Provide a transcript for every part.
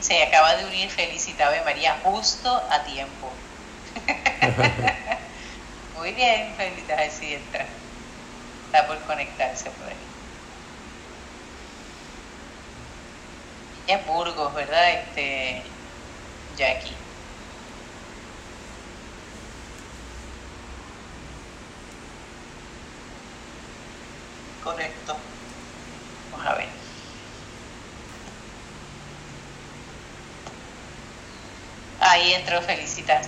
se acaba de unir Felicita María justo a tiempo. Muy bien, Felicita, si entra. Está por conectarse por ahí. Es Burgos, ¿verdad? Este, Jackie. Correcto. Vamos a ver. Ahí entró Felicita.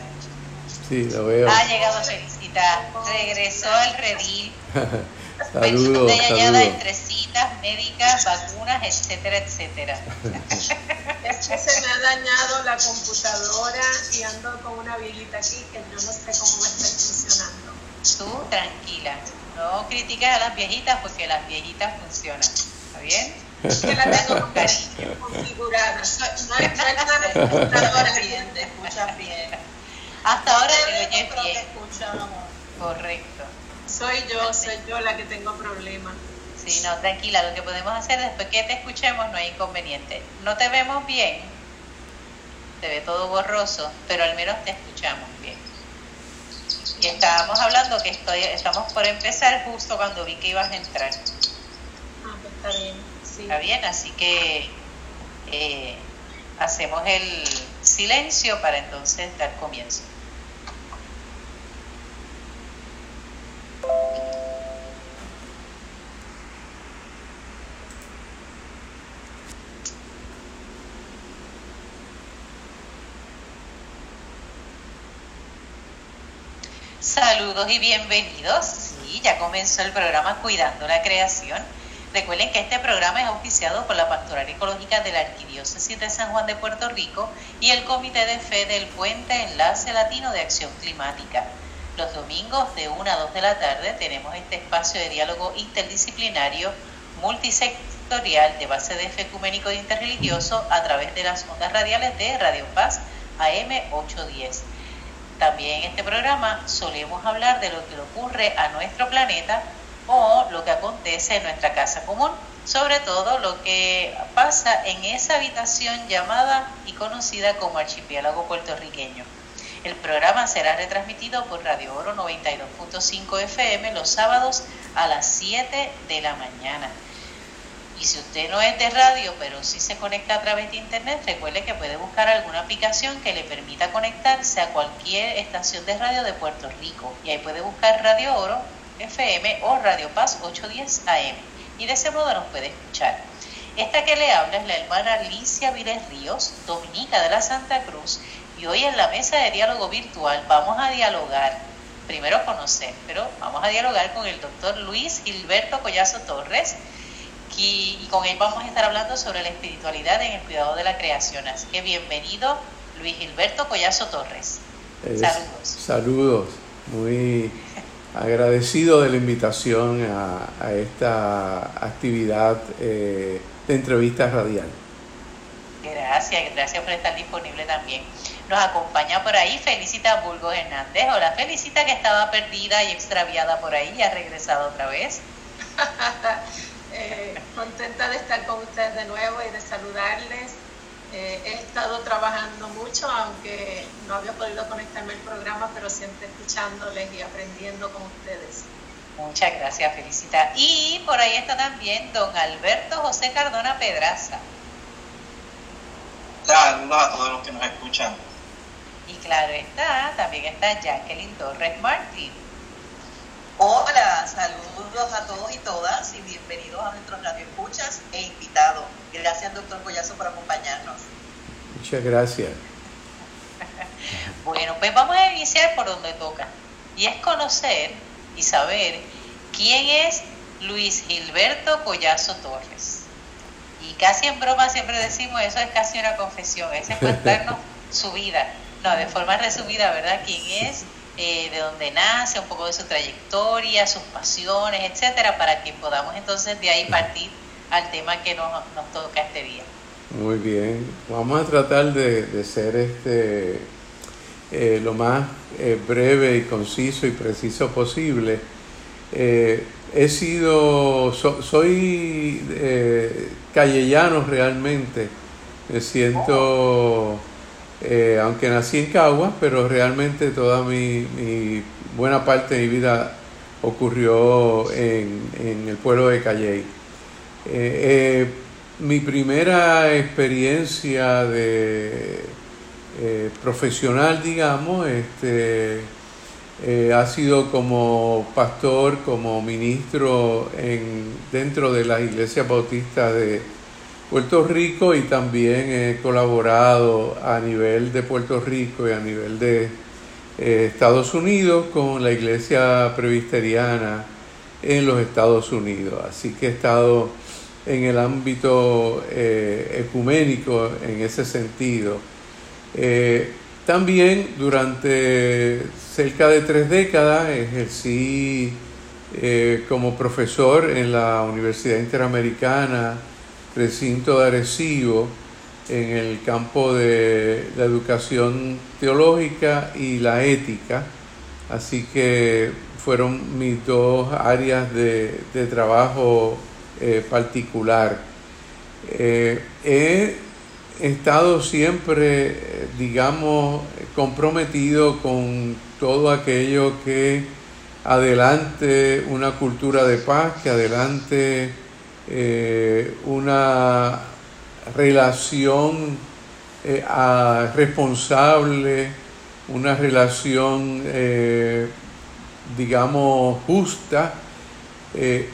Sí, lo veo. Ha llegado Felicita. Regresó al redil. saludos, saludos. entre citas médicas, vacunas, etcétera, etcétera. Es que se me ha dañado la computadora y ando con una viejita aquí que yo no sé cómo va a estar funcionando. Tú tranquila, no criticas a las viejitas porque las viejitas funcionan. ¿Está bien? Que la tengo con cariño configurada. No, bien, te escuchas bien. Hasta ahora escuchamos. Correcto. Soy yo, soy yo la que tengo problemas. Sí, no, tranquila, lo que podemos hacer después que te escuchemos no hay inconveniente. No te vemos bien, te ve todo borroso, pero al menos te escuchamos bien. Y estábamos hablando que estoy, estamos por empezar justo cuando vi que ibas a entrar. Ah, pues está bien. Está bien, así que eh, hacemos el silencio para entonces dar comienzo. Saludos y bienvenidos. Sí, ya comenzó el programa Cuidando la Creación. Recuerden que este programa es auspiciado por la Pastoral Ecológica de la Arquidiócesis de San Juan de Puerto Rico y el Comité de Fe del Puente Enlace Latino de Acción Climática. Los domingos de 1 a 2 de la tarde tenemos este espacio de diálogo interdisciplinario multisectorial de base de fe ecuménico e interreligioso a través de las ondas radiales de Radio Paz AM 810. También en este programa solemos hablar de lo que le ocurre a nuestro planeta o lo que acontece en nuestra casa común, sobre todo lo que pasa en esa habitación llamada y conocida como archipiélago puertorriqueño. El programa será retransmitido por Radio Oro 92.5 FM los sábados a las 7 de la mañana. Y si usted no es de radio, pero sí se conecta a través de internet, recuerde que puede buscar alguna aplicación que le permita conectarse a cualquier estación de radio de Puerto Rico. Y ahí puede buscar Radio Oro FM o Radio Paz 810 AM. Y de ese modo nos puede escuchar. Esta que le habla es la hermana Alicia Viles Ríos, dominica de la Santa Cruz. Y hoy en la mesa de diálogo virtual vamos a dialogar, primero conocer, pero vamos a dialogar con el doctor Luis Gilberto Collazo Torres, y, con él vamos a estar hablando sobre la espiritualidad en el cuidado de la creación. Así que bienvenido, Luis Gilberto Collazo Torres. Saludos. Saludos. Muy agradecido de la invitación a, a esta actividad eh, de entrevista radial. Gracias, gracias por estar disponible también. Nos acompaña por ahí Felicita Burgos Hernández. Hola, Felicita que estaba perdida y extraviada por ahí y ha regresado otra vez. Eh, contenta de estar con ustedes de nuevo y de saludarles. Eh, he estado trabajando mucho, aunque no había podido conectarme al programa, pero siempre escuchándoles y aprendiendo con ustedes. Muchas gracias, Felicita. Y por ahí está también don Alberto José Cardona Pedraza. Saludos a todos los que nos escuchan. Y claro está, también está Jacqueline Torres Martín. Hola, saludos a todos y todas y bienvenidos a nuestros radioescuchas e invitados. Gracias, doctor Collazo, por acompañarnos. Muchas gracias. Bueno, pues vamos a iniciar por donde toca. Y es conocer y saber quién es Luis Gilberto Collazo Torres. Y casi en broma siempre decimos, eso es casi una confesión, es contarnos su vida. No, de forma resumida, ¿verdad? ¿Quién es? Eh, de dónde nace, un poco de su trayectoria, sus pasiones, etcétera, para que podamos entonces de ahí partir al tema que nos, nos toca este día. Muy bien. Vamos a tratar de, de ser este eh, lo más eh, breve y conciso y preciso posible. Eh, he sido, so- soy eh, callellano realmente, Me siento, eh, aunque nací en Caguas, pero realmente toda mi, buena parte de mi vida ocurrió en, el pueblo de Calley. Eh, mi primera experiencia de profesional, digamos, este, eh, ha sido como pastor, como ministro en, dentro de las iglesias bautistas de Puerto Rico y también he colaborado a nivel de Puerto Rico y a nivel de eh, Estados Unidos con la iglesia presbiteriana en los Estados Unidos. Así que he estado en el ámbito eh, ecuménico en ese sentido. también durante cerca de tres décadas ejercí eh, como profesor en la Universidad Interamericana, recinto de Arecibo, en el campo de la educación teológica y la ética. Así que fueron mis dos áreas de, trabajo eh, particular. Eh, he estado siempre, digamos, comprometido con todo aquello que adelante una cultura de paz, que adelante eh, una relación eh, responsable, una relación, eh, digamos, justa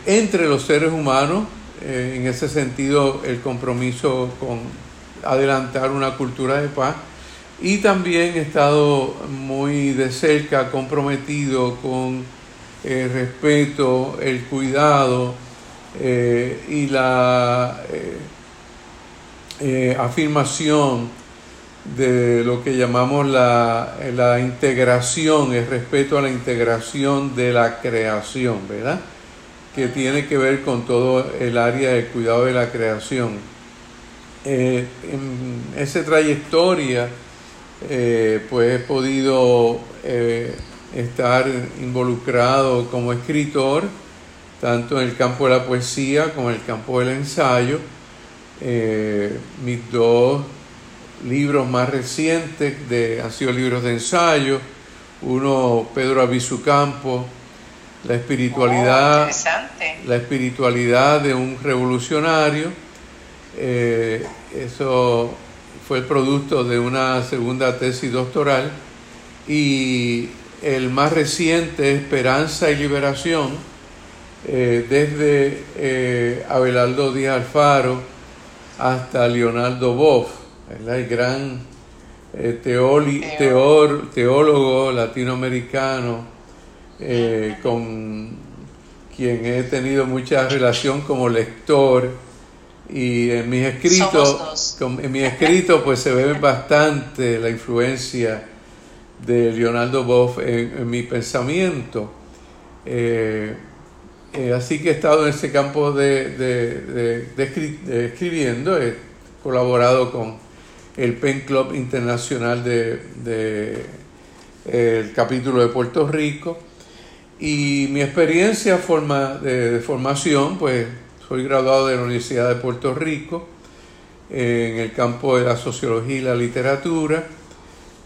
entre los seres humanos. en ese sentido, el compromiso con adelantar una cultura de paz y también he estado muy de cerca comprometido con el respeto, el cuidado eh, y la eh, eh, afirmación de lo que llamamos la, la, integración, el respeto a la integración de la creación, ¿verdad? Que tiene que ver con todo el área del cuidado de la creación. en esa trayectoria, eh, pues he podido estar involucrado como escritor, tanto en el campo de la poesía como en el campo del ensayo. Eh, mis dos libros más recientes de, han sido libros de ensayo, uno Pedro Avisu Campo, la espiritualidad, oh, la espiritualidad de un revolucionario. eso fue el producto de una segunda tesis doctoral y el más reciente, Esperanza y Liberación, eh, desde eh, Abelardo Díaz Alfaro hasta Leonardo Boff, el gran eh, teólogo. latinoamericano con quien he tenido mucha relación como lector. Y en mis escritos, en mis escritos pues se ve bastante la influencia de Leonardo Boff en, mi pensamiento. Eh, eh, así que he estado en ese campo de, escribiendo, he colaborado con el Pen Club Internacional de, el capítulo de Puerto Rico y mi experiencia de formación pues soy graduado de la Universidad de Puerto Rico en el campo de la sociología y la literatura,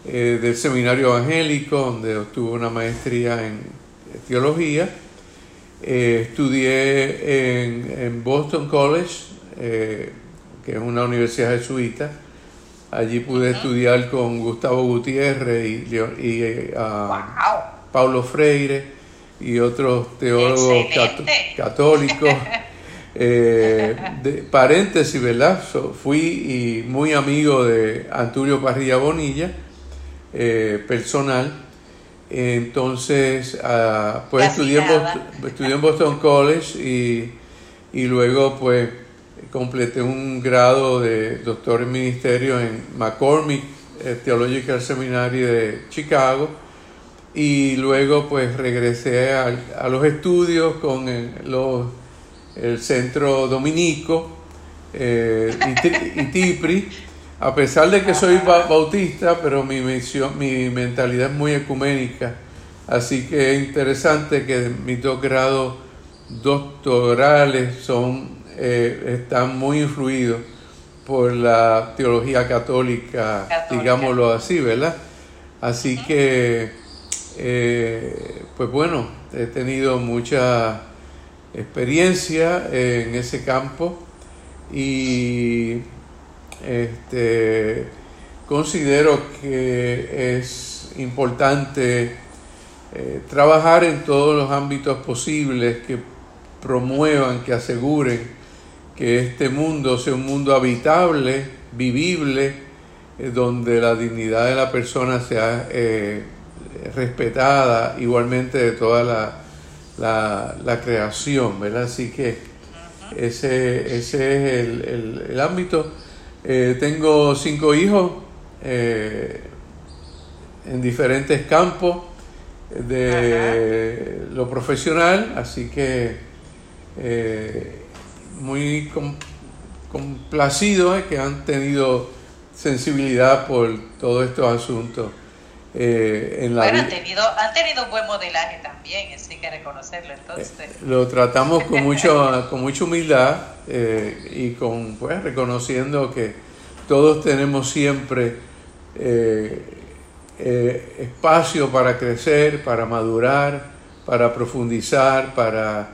eh, del seminario evangélico, donde obtuve una maestría en teología. Eh, estudié en, Boston College, eh, que es una universidad jesuita. Allí pude estudiar con Gustavo Gutiérrez y, y Paulo Freire y otros teólogos católicos. Eh, de, paréntesis, ¿verdad? fui y muy amigo de Antonio Parrilla Bonilla, personal. Entonces, uh, pues estudié en, Boston, estudié en, Boston, College y, y, luego pues completé un grado de doctor en ministerio en McCormick eh, Theological Seminary de Chicago. Y luego pues regresé a, a los estudios con los el centro dominico eh, y, Tipri, a pesar de que soy bautista, pero mi, misión, mi mentalidad es muy ecuménica, así que es interesante que mis dos grados doctorales son, eh, están muy influidos por la teología católica, digámoslo así, ¿verdad? Así que, eh, pues bueno, he tenido mucha experiencia en ese campo y este, considero que es importante eh, trabajar en todos los ámbitos posibles que promuevan, que aseguren que este mundo sea un mundo habitable, vivible, eh, donde la dignidad de la persona sea eh, respetada igualmente de toda la, la, creación, ¿verdad? Así que ese, ese es el, el, ámbito. Tengo cinco hijos en diferentes campos de lo profesional, así que eh, muy complacido eh, que han tenido sensibilidad por todos estos asuntos. Eh, en la bueno, han tenido, han tenido un buen modelaje también, así que reconocerlo entonces. lo tratamos con, mucho, con mucha humildad y con pues reconociendo que todos tenemos siempre eh, espacio para crecer, para madurar, para profundizar, para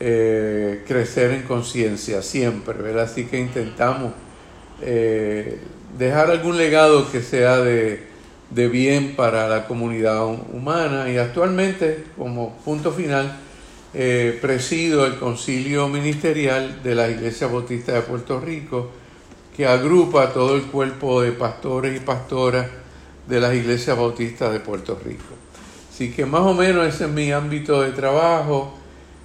eh, crecer en conciencia siempre, ¿verdad? Así que intentamos eh, dejar algún legado que sea de, de, bien para la comunidad humana y actualmente, como punto final, presido el concilio ministerial de la Iglesia Bautista de Puerto Rico, que agrupa todo el cuerpo de pastores y pastoras de las iglesias bautistas de Puerto Rico. Así que más o menos ese es mi ámbito de trabajo.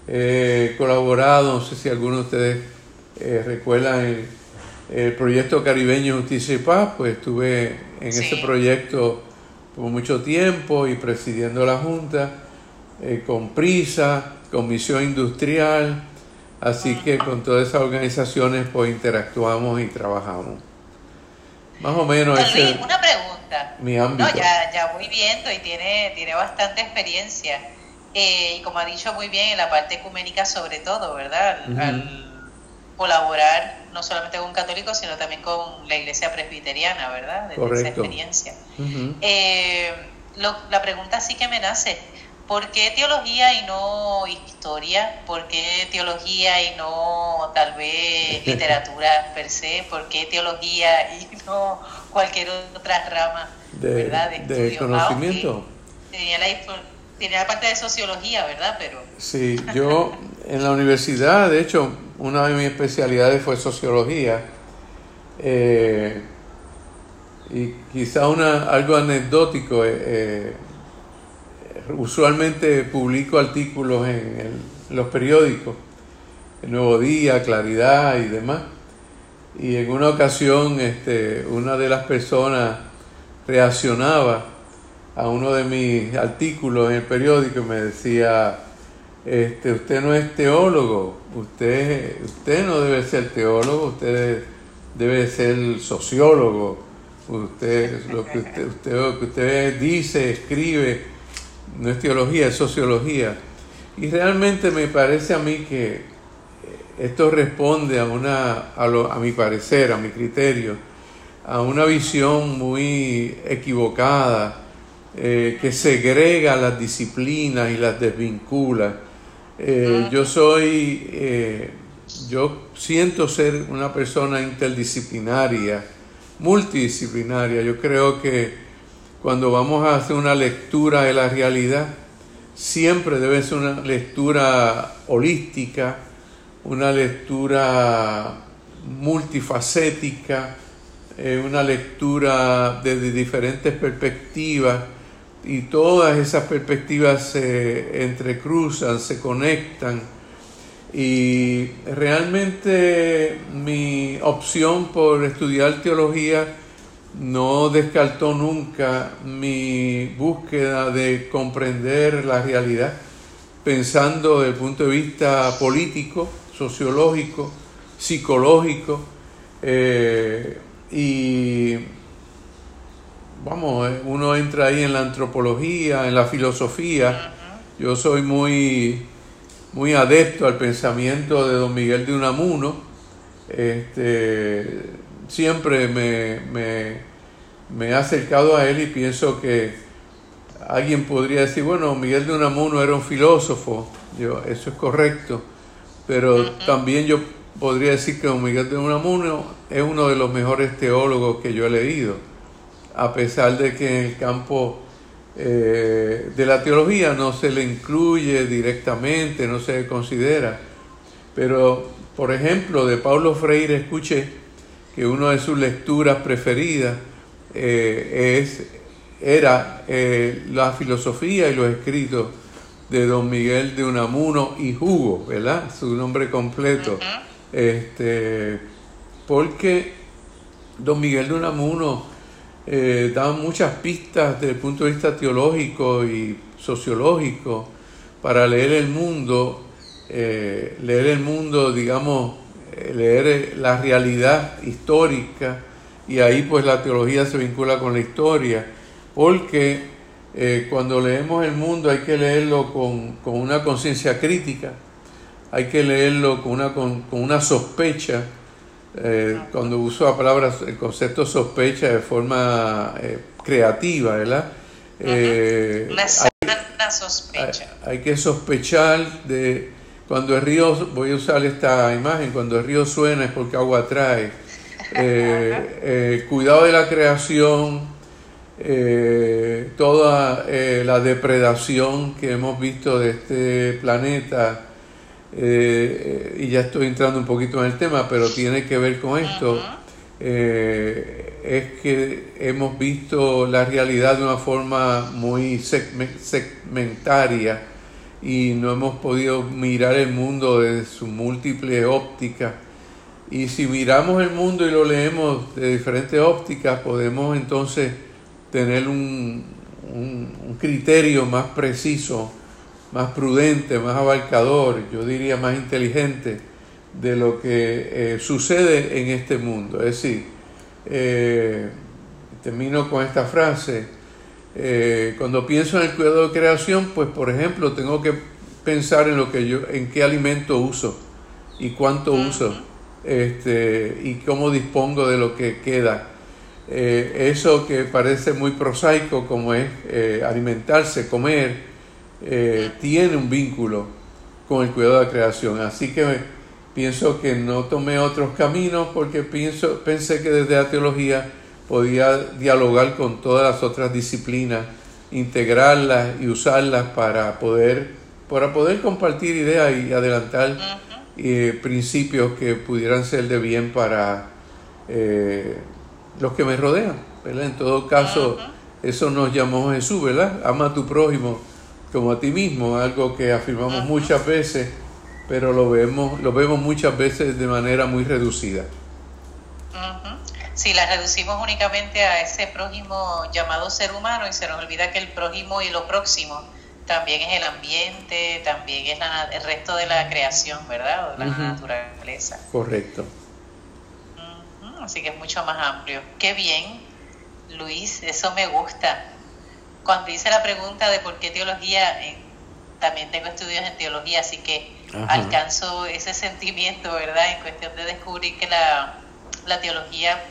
He colaborado, no sé si alguno de ustedes eh, recuerdan el, el, proyecto caribeño Justicia y Paz, pues estuve en ese proyecto por mucho tiempo y presidiendo la Junta eh, con Prisa, con Misión Industrial, así que con todas esas organizaciones pues interactuamos y trabajamos. Más o menos. una pregunta no, ya, ya voy viendo y tiene, tiene bastante experiencia. Eh, y como ha dicho muy bien, en la parte ecuménica sobre todo, ¿verdad? Al, colaborar no solamente con católicos, sino también con la iglesia presbiteriana, ¿verdad? De esa experiencia. Eh, la pregunta sí que me nace, ¿por qué teología y no historia? ¿Por qué teología y no tal vez literatura per se? ¿Por qué teología y no cualquier otra rama de, ¿verdad? de, conocimiento. tenía, la, parte de sociología, ¿verdad? Pero... Sí, yo en la universidad, de hecho, una de mis especialidades fue sociología. Eh, y quizá una, algo anecdótico, eh, eh, usualmente publico artículos en, los periódicos, El Nuevo Día, Claridad y demás. Y en una ocasión, este, una de las personas reaccionaba a uno de mis artículos en el periódico y me decía, este, usted no es teólogo, usted, usted no debe ser teólogo, usted debe ser sociólogo, usted, lo que usted, usted, lo que usted dice, escribe, no es teología, es sociología. Y realmente me parece a mí que esto responde a una, a, lo, a mi parecer, a mi criterio, a una visión muy equivocada eh, que segrega las disciplinas y las desvincula. Eh, yo soy, eh, yo siento ser una persona interdisciplinaria, multidisciplinaria. Yo creo que cuando vamos a hacer una lectura de la realidad, siempre debe ser una lectura holística, una lectura multifacética, eh, una lectura desde diferentes perspectivas y todas esas perspectivas se entrecruzan, se conectan. Y realmente mi opción por estudiar teología no descartó nunca mi búsqueda de comprender la realidad pensando desde el punto de vista político, sociológico, psicológico, eh, y vamos, eh, uno entra ahí en la antropología, en la filosofía. Yo soy muy, muy adepto al pensamiento de don Miguel de Unamuno. Este, siempre me, me, me he acercado a él y pienso que alguien podría decir, bueno, Miguel de Unamuno era un filósofo, yo, eso es correcto, pero también yo podría decir que Miguel de Unamuno es uno de los mejores teólogos que yo he leído, a pesar de que en el campo eh, de la teología no se le incluye directamente, no se considera. Pero, por ejemplo, de Paulo Freire escuché que una de sus lecturas preferidas eh, es, era eh, la filosofía y los escritos de don Miguel de Unamuno y Hugo, ¿verdad? Su nombre completo. este, porque don Miguel de Unamuno eh, daban muchas pistas desde el punto de vista teológico y sociológico para leer el mundo, eh, leer el mundo, digamos, eh, leer la realidad histórica y ahí pues la teología se vincula con la historia, porque cuando leemos el mundo hay que leerlo con, una conciencia crítica, hay que leerlo con una, con una sospecha, eh, cuando uso la palabra, el concepto sospecha de forma eh, creativa, ¿verdad? Eh, una, sospecha. Hay, que sospechar de cuando el río, voy a usar esta imagen, cuando el río suena es porque agua trae. cuidado de la creación, toda la depredación que hemos visto de este planeta, eh, y ya estoy entrando un poquito en el tema, pero tiene que ver con esto, eh, es que hemos visto la realidad de una forma muy segmentaria y no hemos podido mirar el mundo desde su múltiple óptica. Y si miramos el mundo y lo leemos de diferentes ópticas, podemos entonces tener un, un criterio más preciso más prudente, más abarcador, yo diría más inteligente de lo que eh, sucede en este mundo. Es decir, eh, termino con esta frase, eh, cuando pienso en el cuidado de creación, pues por ejemplo tengo que pensar en lo que yo, en qué alimento uso y cuánto uso, este, y cómo dispongo de lo que queda. eso que parece muy prosaico como es alimentarse, comer, eh, tiene un vínculo con el cuidado de la creación. Así que pienso que no tomé otros caminos porque pienso, pensé que desde la teología podía dialogar con todas las otras disciplinas, integrarlas y usarlas para poder, para poder compartir ideas y adelantar eh, principios que pudieran ser de bien para eh, los que me rodean. En todo caso, eso nos llamó Jesús, ¿verdad? Ama a tu prójimo como a ti mismo, algo que afirmamos muchas veces, pero lo vemos, lo vemos muchas veces de manera muy reducida. Si la reducimos únicamente a ese prójimo llamado ser humano y se nos olvida que el prójimo y lo próximo también es el ambiente, también es el resto de la creación, ¿verdad? O de la naturaleza. Correcto. Así que es mucho más amplio. Qué bien, Luis, eso me gusta cuando hice la pregunta de por qué teología, eh, también tengo estudios en teología, así que alcanzo ese sentimiento, ¿verdad? En cuestión de descubrir que la, teología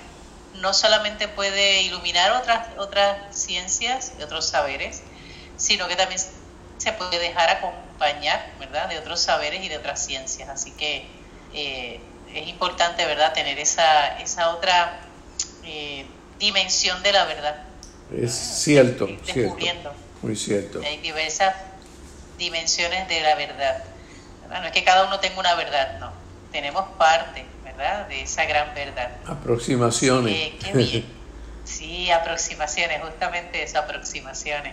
no solamente puede iluminar otras, otras ciencias y otros saberes, sino que también se puede dejar acompañar, ¿verdad?, de otros saberes y de otras ciencias. Así que eh, es importante, ¿verdad?, tener esa, esa otra eh, dimensión de la verdad. Es cierto, cierto, muy cierto. Hay diversas dimensiones de la verdad. No es que cada uno tenga una verdad, no. Tenemos parte, ¿verdad? De esa gran verdad. Aproximaciones. Eh, qué bien. Sí, aproximaciones, justamente eso, aproximaciones.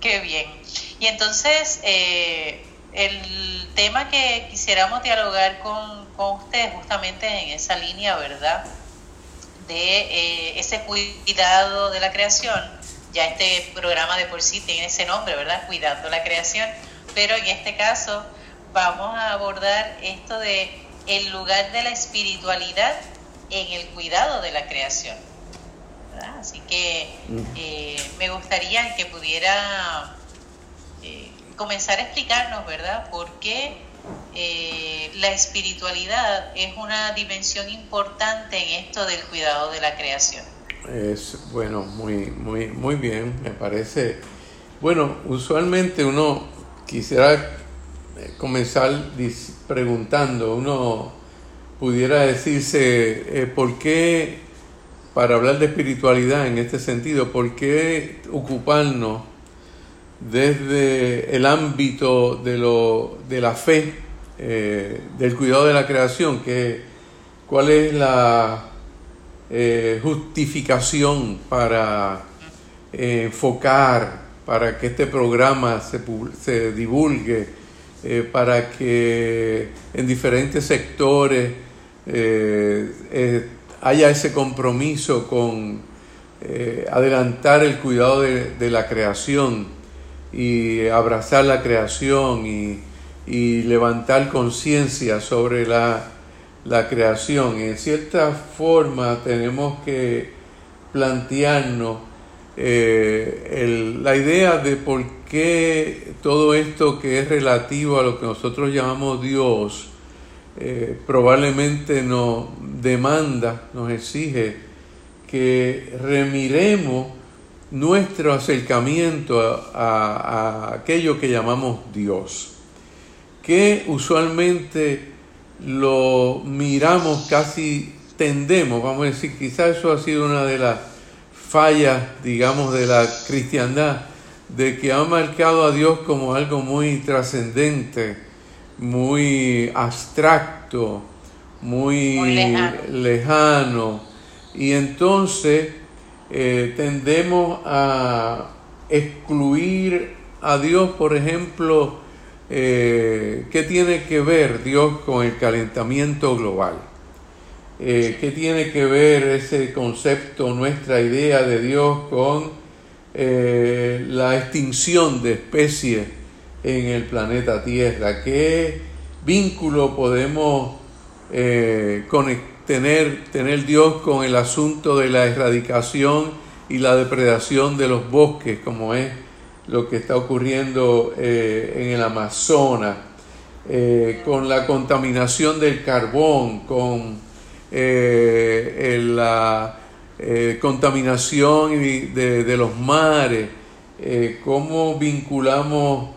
Qué bien. Y entonces, eh, el tema que quisiéramos dialogar con, con ustedes justamente en esa línea, ¿verdad? De eh, ese cuidado de la creación. Ya este programa de por sí tiene ese nombre, ¿verdad? Cuidando la creación. Pero en este caso vamos a abordar esto de el lugar de la espiritualidad en el cuidado de la creación. Así que eh, me gustaría que pudiera eh, comenzar a explicarnos, ¿verdad? ¿Por qué eh, la espiritualidad es una dimensión importante en esto del cuidado de la creación. Es bueno, muy, muy, muy bien, me parece. Bueno, usualmente uno quisiera eh, comenzar preguntando, uno pudiera decirse, eh, ¿por qué, para hablar de espiritualidad en este sentido, por qué ocuparnos desde el ámbito de, lo, de la fe, eh, del cuidado de la creación, que, cuál es la eh, justificación para eh, enfocar, para que este programa se, se divulgue, para que en diferentes sectores haya ese compromiso con adelantar el cuidado de, de la creación y abrazar la creación y, levantar conciencia sobre la, creación. En cierta forma tenemos que plantearnos eh, la idea de por qué todo esto que es relativo a lo que nosotros llamamos Dios eh, probablemente nos demanda, nos exige que remiremos nuestro acercamiento a, aquello que llamamos Dios, que usualmente lo miramos casi tendemos, vamos a decir, quizás eso ha sido una de las fallas, digamos, de la cristiandad, de que ha marcado a Dios como algo muy trascendente, muy abstracto, muy, lejano. Y entonces eh, tendemos a excluir a Dios, por ejemplo, eh, ¿qué tiene que ver Dios con el calentamiento global? Eh, ¿Qué tiene que ver ese concepto, nuestra idea de Dios con la extinción de especies en el planeta Tierra? ¿Qué vínculo podemos conectar? tener, tener Dios con el asunto de la erradicación y la depredación de los bosques, como es lo que está ocurriendo eh, en el Amazonas, eh, con la contaminación del carbón, con eh, la contaminación de, de, los mares, cómo vinculamos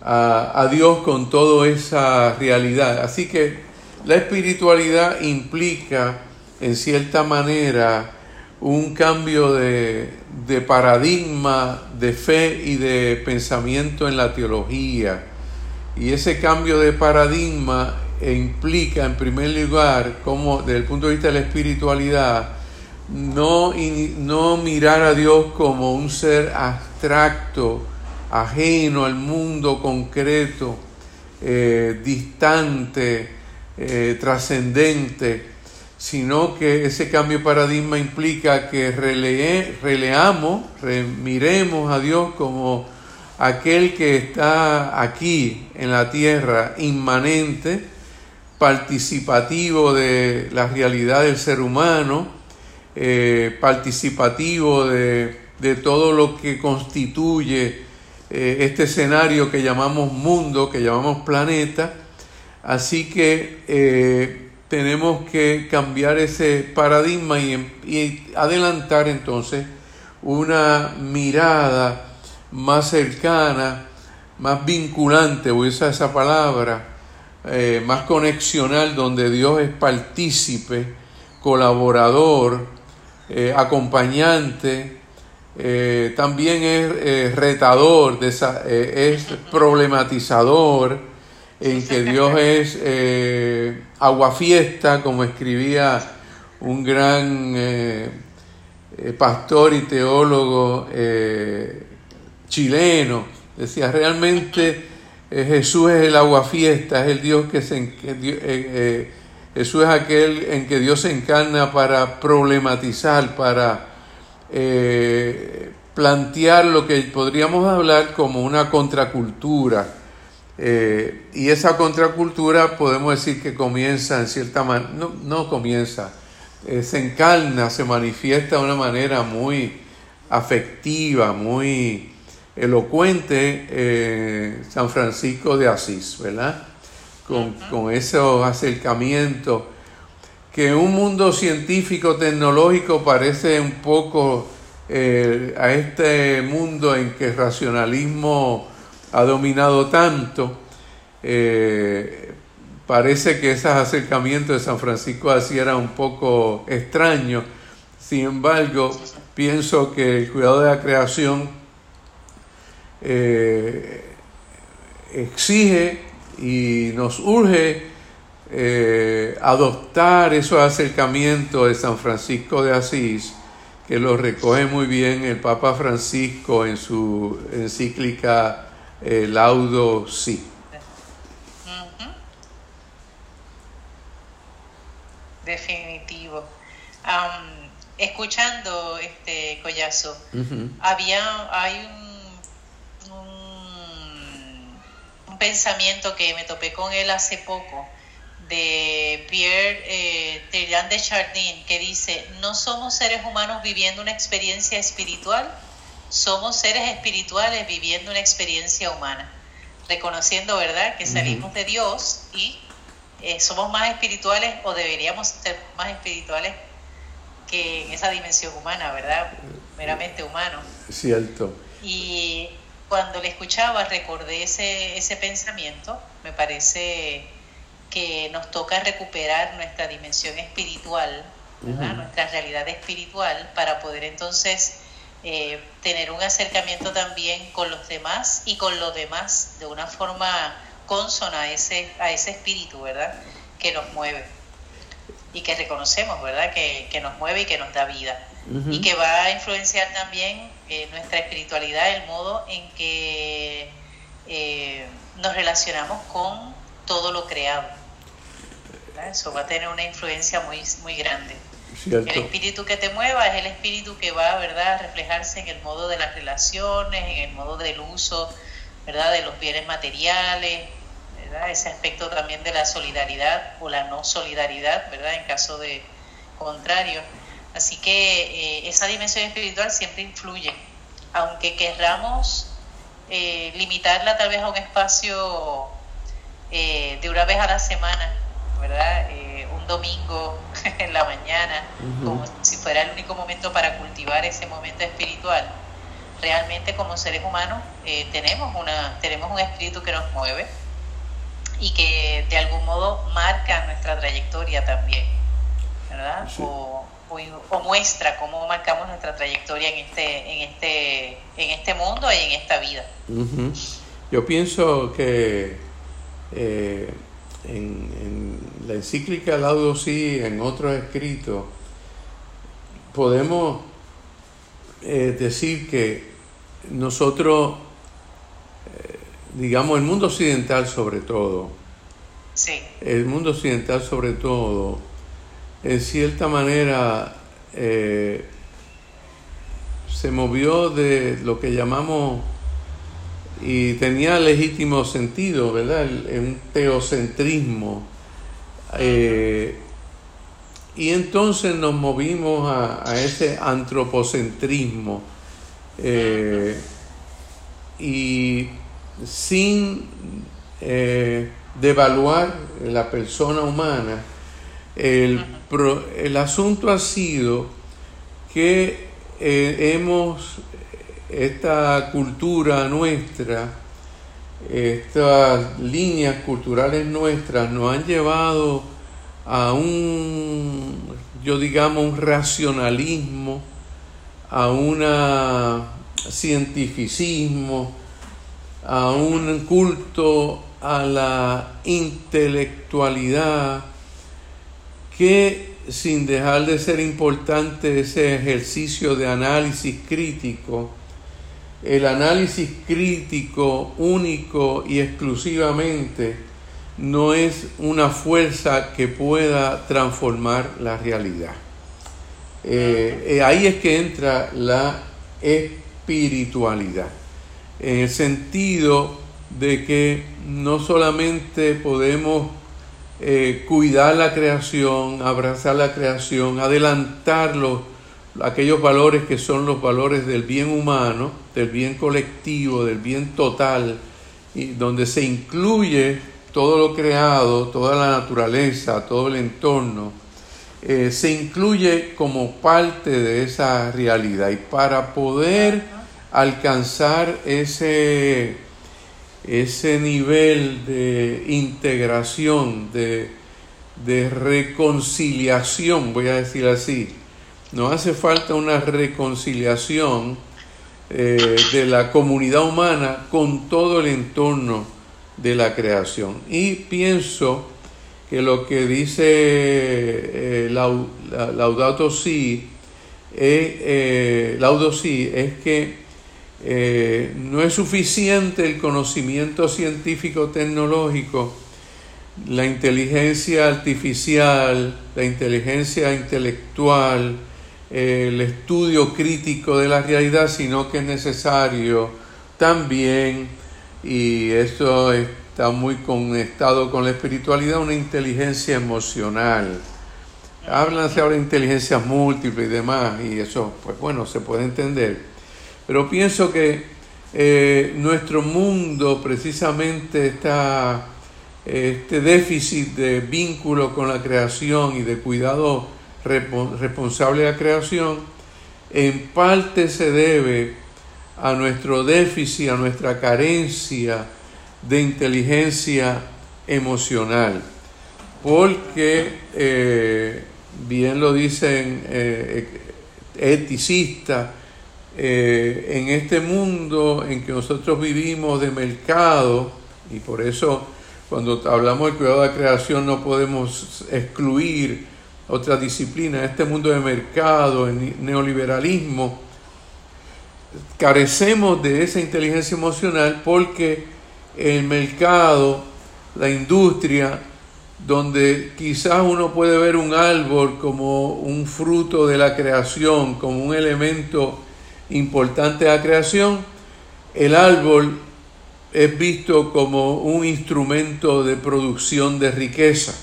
a, a Dios con toda esa realidad. Así que la espiritualidad implica, en cierta manera, un cambio de, paradigma de fe y de pensamiento en la teología. Y ese cambio de paradigma implica, en primer lugar, como desde el punto de vista de la espiritualidad, no, no mirar a Dios como un ser abstracto, ajeno al mundo concreto, eh, distante, eh, trascendente, sino que ese cambio de paradigma implica que releamos, miremos a Dios como aquel que está aquí en la tierra, inmanente, participativo de la realidad del ser humano, eh, participativo de, todo lo que constituye eh, este escenario que llamamos mundo, que llamamos planeta, Así que eh, tenemos que cambiar ese paradigma y, adelantar entonces una mirada más cercana, más vinculante, voy a usar esa palabra, eh, más conexional, donde Dios es partícipe, colaborador, eh, acompañante, también es retador, es problematizador, en que Dios es eh, aguafiesta, como escribía un gran eh, eh, pastor y teólogo chileno. Decía, realmente Jesús es el aguafiesta, es el Dios que se... Jesús es aquel en que Dios se encarna para problematizar, para plantear lo que podríamos hablar como una contracultura eh, y esa contracultura podemos decir que comienza en cierta manera, no, no, comienza, eh, se encarna, se manifiesta de una manera muy afectiva, muy elocuente eh, San Francisco de Asís, ¿verdad? con, con esos acercamientos, que un mundo científico, tecnológico parece un poco a este mundo en que el racionalismo ha dominado tanto, eh, parece que esos acercamientos de San Francisco así eran un poco extraños. Sin embargo, pienso que el cuidado de la creación eh, exige y nos urge eh, adoptar esos acercamientos de San Francisco de Asís, que lo recoge muy bien el Papa Francisco en su encíclica eh, Laudo Si. Definitivo. escuchando este collazo, había, hay un, un, pensamiento que me topé con él hace poco de Pierre eh, de Chardin que dice, no somos seres humanos viviendo una experiencia espiritual, somos seres espirituales viviendo una experiencia humana, reconociendo, ¿verdad?, que salimos de Dios y eh, somos más espirituales o deberíamos ser más espirituales que en esa dimensión humana, ¿verdad? Meramente humano. Cierto. Y cuando le escuchaba recordé ese, ese pensamiento, me parece que nos toca recuperar nuestra dimensión espiritual, nuestra realidad espiritual, para poder entonces eh, tener un acercamiento también con los demás y con los demás de una forma consona a ese, a ese espíritu, ¿verdad? Que nos mueve y que reconocemos, ¿verdad? Que, nos mueve y que nos da vida. Y que va a influenciar también eh, nuestra espiritualidad, el modo en que eh, nos relacionamos con todo lo creado. Eso va a tener una influencia muy, muy grande. El espíritu que te mueva es el espíritu que va ¿verdad? a reflejarse en el modo de las relaciones, en el modo del uso ¿verdad? de los bienes materiales, ¿verdad? ese aspecto también de la solidaridad o la no solidaridad, ¿verdad? en caso de contrario. Así que eh, esa dimensión espiritual siempre influye, aunque querramos eh, limitarla tal vez a un espacio eh, de una vez a la semana, ¿verdad? Eh, un domingo en la mañana, como si fuera el único momento para cultivar ese momento espiritual. Realmente como seres humanos eh, tenemos, una, tenemos un espíritu que nos mueve y que de algún modo marca nuestra trayectoria también, ¿verdad? O, muestra cómo marcamos nuestra trayectoria en este, en este, en este mundo y en esta vida. Yo pienso que eh, en, la encíclica Laudo Si, en otros escritos, podemos eh, decir que nosotros, eh, digamos, el mundo occidental sobre todo, el mundo occidental sobre todo, en cierta manera eh, se movió de lo que llamamos y tenía legítimo sentido, ¿verdad? un teocentrismo. Eh, y entonces nos movimos a, ese antropocentrismo eh, y sin eh, devaluar la persona humana, el, el asunto ha sido que hemos esta cultura nuestra, estas líneas culturales nuestras nos han llevado a un, yo digamos, un racionalismo, a un cientificismo, a un culto a la intelectualidad que sin dejar de ser importante ese ejercicio de análisis crítico, el análisis crítico único y exclusivamente no es una fuerza que pueda transformar la realidad. Eh, eh, ahí es que entra la espiritualidad, en el sentido de que no solamente podemos eh, cuidar la creación, abrazar la creación, adelantarlo, aquellos valores que son los valores del bien humano, del bien colectivo, del bien total, y donde se incluye todo lo creado, toda la naturaleza, todo el entorno, eh, se incluye como parte de esa realidad. Y para poder alcanzar ese, ese nivel de integración, de, de reconciliación, voy a decir así, nos hace falta una reconciliación eh, de la comunidad humana con todo el entorno de la creación. Y pienso que lo que dice eh, Laudato Si, eh, Laudo si es que no es suficiente el conocimiento científico tecnológico, la inteligencia artificial, la inteligencia intelectual, el estudio crítico de la realidad, sino que es necesario también, y eso está muy conectado con la espiritualidad, una inteligencia emocional. Háblanse ahora de inteligencias múltiples y demás, y eso, pues bueno, se puede entender. Pero pienso que eh, nuestro mundo precisamente está, este déficit de vínculo con la creación y de cuidado responsable de la creación, en parte se debe a nuestro déficit, a nuestra carencia de inteligencia emocional. Porque, eh, bien lo dicen eh, eticistas, eh, en este mundo en que nosotros vivimos de mercado, y por eso cuando hablamos de cuidado de la creación no podemos excluir otra disciplina, este mundo de mercado, el neoliberalismo, carecemos de esa inteligencia emocional porque el mercado, la industria, donde quizás uno puede ver un árbol como un fruto de la creación, como un elemento importante de la creación, el árbol es visto como un instrumento de producción de riqueza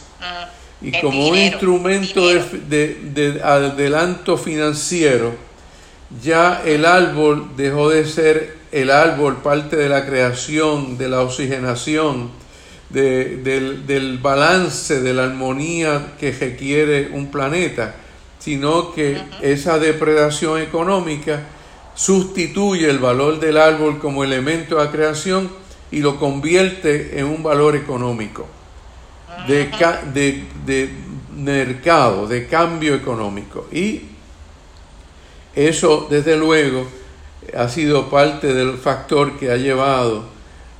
y como un instrumento de, adelanto financiero, ya el árbol dejó de ser el árbol parte de la creación, de la oxigenación, del, del, balance, de la armonía que requiere un planeta, sino que esa depredación económica sustituye el valor del árbol como elemento de la creación y lo convierte en un valor económico de, de, mercado, de cambio económico. Y eso, desde luego, ha sido parte del factor que ha llevado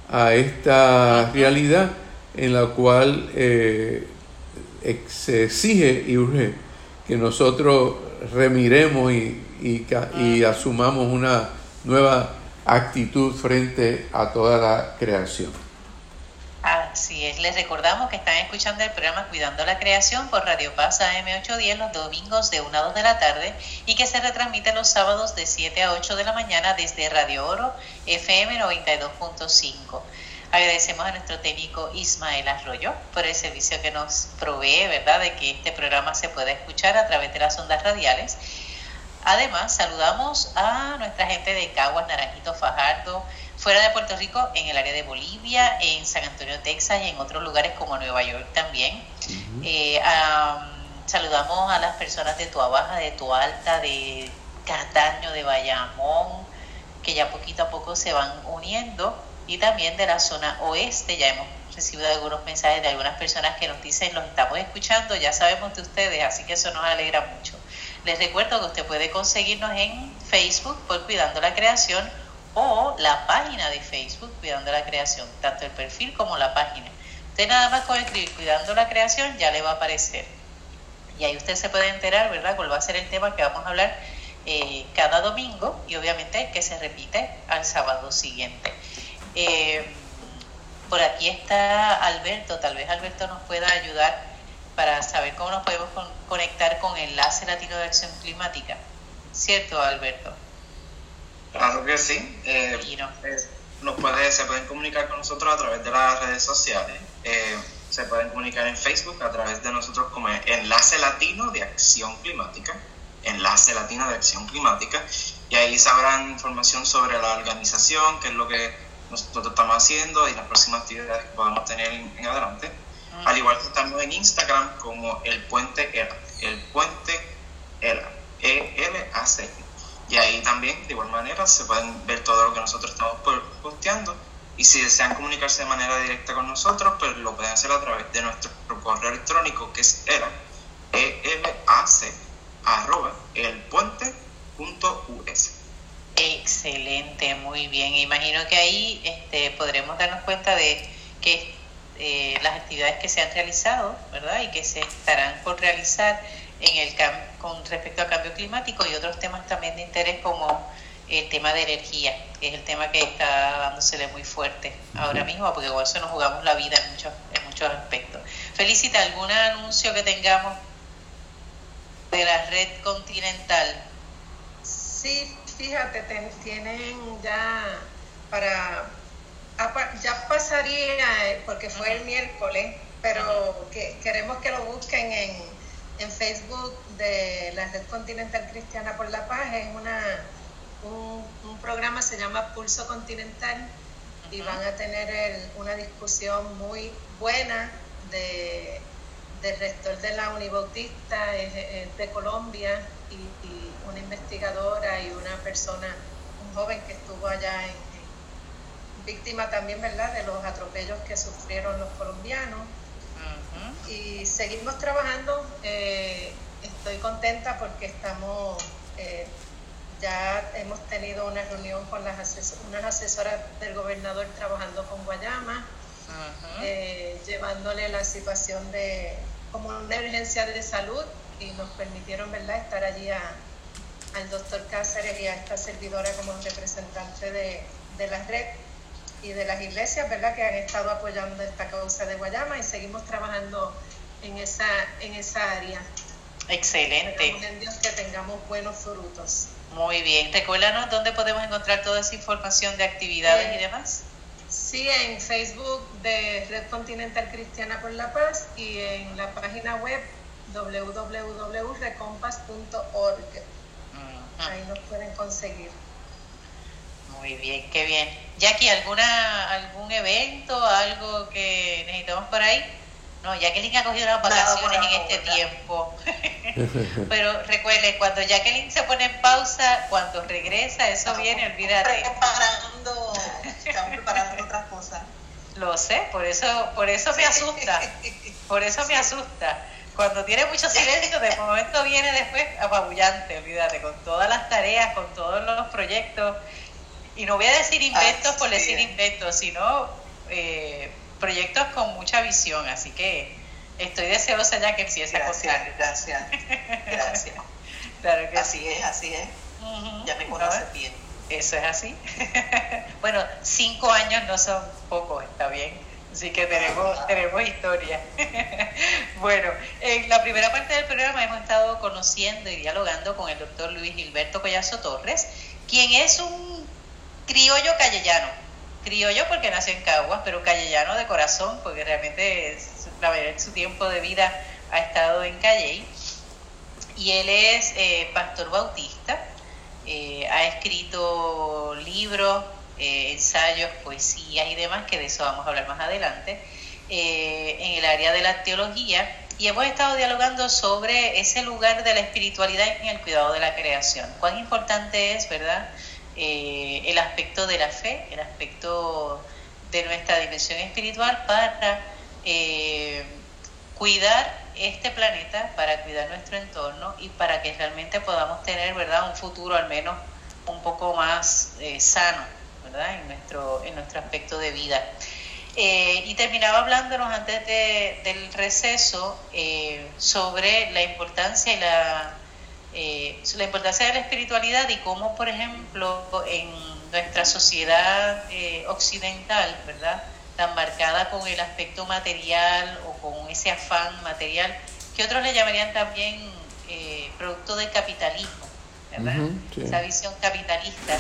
a esta realidad en la cual eh, se exige y urge que nosotros remiremos y, y, asumamos una nueva actitud frente a toda la creación. Así es, les recordamos que están escuchando el programa Cuidando la Creación por Radio Paz AM810 los domingos de 1 a 2 de la tarde y que se retransmite los sábados de 7 a 8 de la mañana desde Radio Oro FM 92.5. Agradecemos a nuestro técnico Ismael Arroyo por el servicio que nos provee, ¿verdad?, de que este programa se pueda escuchar a través de las ondas radiales. Además, saludamos a nuestra gente de Caguas, Naranjito, Fajardo, fuera de Puerto Rico, en el área de Bolivia, en San Antonio, Texas y en otros lugares como Nueva York también. Eh, saludamos a las personas de Tua Baja, de Tua Alta, de Cataño, de Bayamón, que ya poquito a poco se van uniendo, y también de la zona oeste. Ya hemos recibido algunos mensajes de algunas personas que nos dicen, los estamos escuchando, ya sabemos de ustedes, así que eso nos alegra mucho. Les recuerdo que usted puede conseguirnos en Facebook por Cuidando la Creación o la página de Facebook Cuidando la Creación, tanto el perfil como la página. Usted nada más con escribir Cuidando la Creación ya le va a aparecer. Y ahí usted se puede enterar, ¿verdad?, cuál va a ser el tema que vamos a hablar eh, cada domingo y obviamente que se repite al sábado siguiente. Eh, por aquí está Alberto, tal vez Alberto nos pueda ayudar para saber cómo nos podemos conectar con Enlace Latino de Acción Climática. ¿Cierto, Alberto? Claro que sí. Eh, eh, nos puede, se pueden comunicar con nosotros a través de las redes sociales. Eh, se pueden comunicar en Facebook a través de nosotros como Enlace Latino de Acción Climática. Enlace Latino de Acción Climática. Y ahí sabrán información sobre la organización, qué es lo que nosotros estamos haciendo y las próximas actividades que podamos tener en, adelante. Al igual que estamos en Instagram como el puente ERA, el puente ERA, E-L-A-C. Y ahí también, de igual manera, se pueden ver todo lo que nosotros estamos posteando. Y si desean comunicarse de manera directa con nosotros, pues lo pueden hacer a través de nuestro correo electrónico que es ERA, E-L-A-C, arroba elpuente.us. Excelente, muy bien. Imagino que ahí este, podremos darnos cuenta de que eh, las actividades que se han realizado, ¿verdad? Y que se estarán por realizar en el con respecto al cambio climático y otros temas también de interés como el tema de energía, que es el tema que está dándosele muy fuerte ahora mismo, porque con eso nos jugamos la vida en muchos, en muchos aspectos. Felicita, ¿algún anuncio que tengamos de la red continental? Sí, fíjate, tienen ya para, ya pasaría, eh, porque fue el miércoles, pero que, queremos que lo busquen en, en Facebook de la Red Continental Cristiana por la Paz, es una, un, un programa, se llama Pulso Continental, y van a tener una discusión muy buena de, del rector de la Unibautista de Colombia y, una investigadora y una persona, un joven que estuvo allá en, víctima también, ¿verdad?, de los atropellos que sufrieron los colombianos. Y seguimos trabajando. Eh, estoy contenta porque estamos, eh, ya hemos tenido una reunión con las unas asesoras del gobernador trabajando con Guayama, eh, llevándole la situación de como una emergencia de salud y nos permitieron ¿verdad? estar allí al doctor Cáceres y a esta servidora como representante de, de la red y de las iglesias ¿verdad? que han estado apoyando esta causa de Guayama y seguimos trabajando en esa, en esa área. Excelente. En Dios que tengamos buenos frutos. Muy bien. Recuérdanos dónde podemos encontrar toda esa información de actividades y eh, demás. Sí, en Facebook de Red Continental Cristiana por la Paz y en la página web www.recompas.org. Ahí nos pueden conseguir. Muy bien, qué bien. Jackie, ¿alguna, ¿algún evento, algo que necesitamos por ahí? No, Jacqueline ha cogido las vacaciones en este tiempo. Pero recuerde, cuando Jacqueline se pone en pausa, cuando regresa, eso viene, olvídate. Preparando, estamos preparando otras cosas. Lo sé, por eso, por eso me asusta. Por eso me asusta. Cuando tiene mucho silencio, de momento viene después apabullante, olvídate, con todas las tareas, con todos los proyectos. Y no voy a decir inventos por decir inventos, sino eh, proyectos con mucha visión. Así que estoy deseosa ya que empiece a contar. Gracias, gracias. claro que así es, así es. Ya me conoces bien. Eso es así. bueno, cinco años no son pocos, está bien. Así que tenemos, tenemos historia. bueno, en la primera parte del programa hemos estado conociendo y dialogando con el doctor Luis Gilberto Collazo Torres, quien es un criollo callellano. Criollo porque nació en Caguas, pero callellano de corazón, porque realmente la mayoría de su tiempo de vida ha estado en Calley. Y él es eh, pastor bautista, eh, ha escrito libros, eh, ensayos, poesías y demás, que de eso vamos a hablar más adelante, en el área de la teología. Y hemos estado dialogando sobre ese lugar de la espiritualidad en el cuidado de la creación. Cuán importante es, ¿verdad? Eh, el aspecto de la fe, el aspecto de nuestra dimensión espiritual para cuidar este planeta, para cuidar nuestro entorno y para que realmente podamos tener, ¿verdad?, un futuro al menos un poco más sano en, nuestro, en nuestro aspecto de vida. Eh, y terminaba hablándonos antes del receso eh, sobre la importancia y la, eh, la importancia de la espiritualidad y cómo, por ejemplo, en nuestra sociedad occidental, ¿verdad? tan marcada con el aspecto material o con ese afán material, que otros le llamarían también producto del capitalismo, ¿verdad? Esa visión capitalista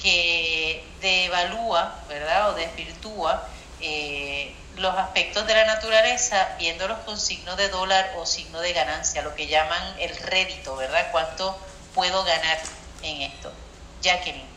que devalúa, ¿verdad? O desvirtúa eh, los aspectos de la naturaleza viéndolos con signo de dólar o signo de ganancia, lo que llaman el rédito, ¿verdad? ¿Cuánto puedo ganar en esto? Jacqueline.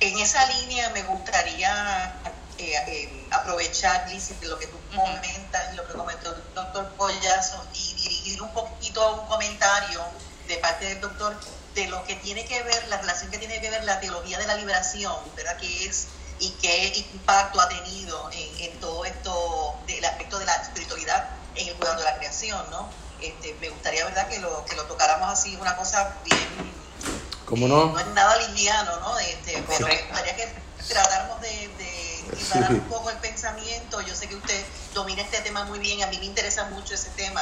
en esa línea me gustaría eh, eh, aprovechar, lo que tú comentas y lo que comentó el doctor Pollazo y dirigir un poquito a un comentario de parte del doctor de lo que tiene que ver, la relación que tiene que ver la teología de la liberación, ¿verdad? Que es y qué impacto ha tenido en, todo esto del aspecto de la espiritualidad en el cuidado de la creación, ¿no? Este, me gustaría, ¿verdad?, que lo, que lo tocáramos así, una cosa bien... ¿Cómo no? no es nada liviano, ¿no? Este, pero me gustaría que tratáramos de, de un poco el pensamiento. Yo sé que usted domina este tema muy bien, a mí me interesa mucho ese tema.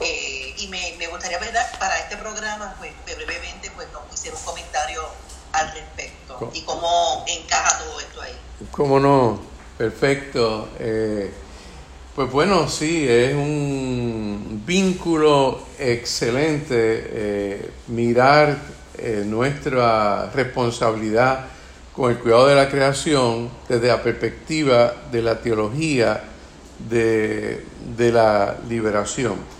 Eh, y me, me, gustaría, ¿verdad?, para este programa, pues brevemente, pues nos hiciera un comentario al respecto y cómo encaja todo esto ahí. ¿Cómo no? Perfecto. Eh, pues bueno, sí, es un vínculo excelente eh, mirar eh, nuestra responsabilidad con el cuidado de la creación desde la perspectiva de la teología de, de la liberación.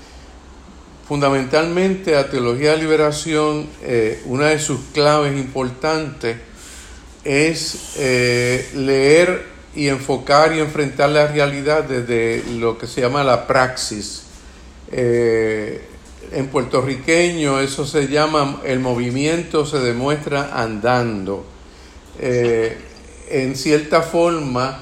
Fundamentalmente la teología de liberación, eh, una de sus claves importantes es eh, leer y enfocar y enfrentar la realidad desde lo que se llama la praxis. Eh, en puertorriqueño eso se llama el movimiento se demuestra andando. en cierta forma,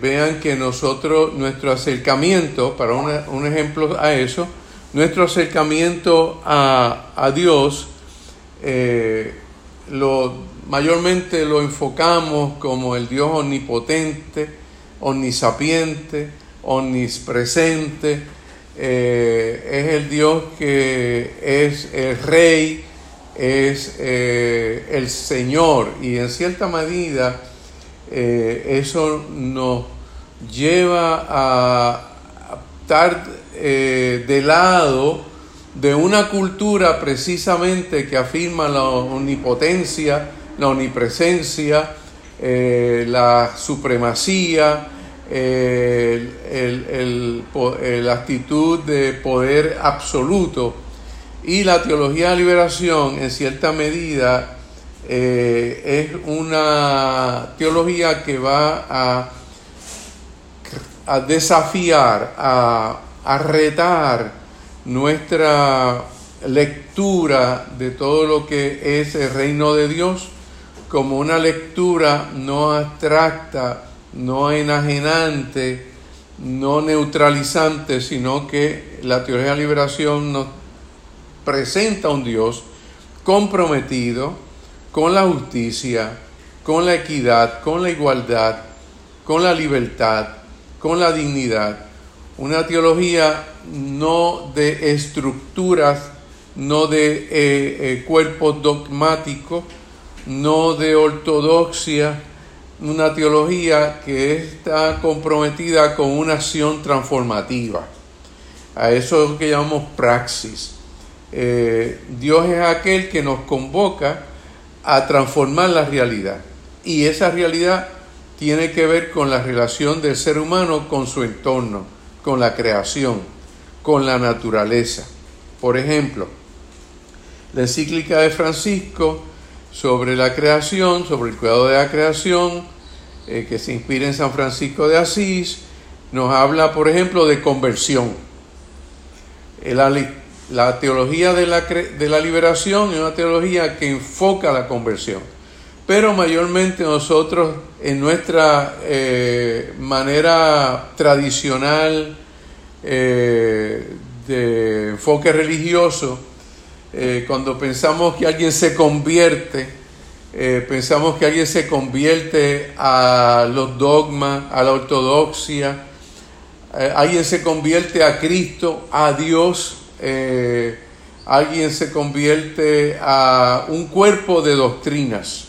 vean que nosotros, nuestro acercamiento, para un ejemplo a eso, nuestro acercamiento a, Dios eh, lo, mayormente lo enfocamos como el Dios omnipotente, omnisapiente, omnispresente, eh, es el Dios que es el Rey, es eh, el Señor y en cierta medida eso nos lleva a estar eh, de lado de una cultura precisamente que afirma la omnipotencia, la omnipresencia, eh, la supremacía, la actitud de poder absoluto. Y la teología de liberación, en cierta medida, eh, es una teología que va a desafiar, a a retar nuestra lectura de todo lo que es el reino de Dios como una lectura no abstracta, no enajenante, no neutralizante, sino que la teoría de la liberación nos presenta a un Dios comprometido con la justicia, con la equidad, con la igualdad, con la libertad, con la dignidad una teología no de estructuras, no de eh, eh, cuerpos dogmáticos, no de ortodoxia, una teología que está comprometida con una acción transformativa. A eso es lo que llamamos praxis. Eh, Dios es aquel que nos convoca a transformar la realidad. Y esa realidad tiene que ver con la relación del ser humano con su entorno con la creación, con la naturaleza. Por ejemplo, la encíclica de Francisco sobre la creación, sobre el cuidado de la creación, eh, que se inspira en San Francisco de Asís, nos habla, por ejemplo, de conversión. La, la teología de la liberación es una teología que enfoca la conversión pero mayormente nosotros en nuestra eh, manera tradicional eh, de enfoque religioso, eh, cuando pensamos que alguien se convierte, pensamos que alguien se convierte a los dogmas, a la ortodoxia, alguien se convierte a Cristo, a Dios, alguien se convierte a un cuerpo de doctrinas.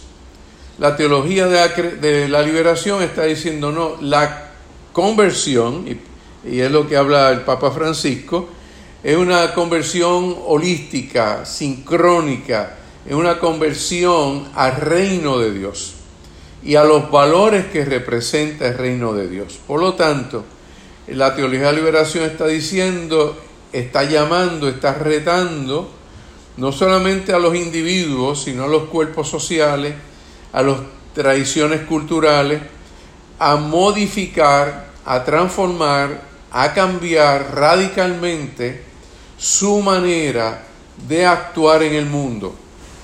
La teología de la, liberación está diciendo, no, la conversión, y, es lo que habla el Papa Francisco, es una conversión holística, sincrónica, es una conversión al reino de Dios y a los valores que representa el reino de Dios. Por lo tanto, la teología de la liberación está diciendo, está llamando, está retando no solamente a los individuos, sino a los cuerpos sociales, a las tradiciones culturales, a modificar, a transformar, a cambiar radicalmente su manera de actuar en el mundo,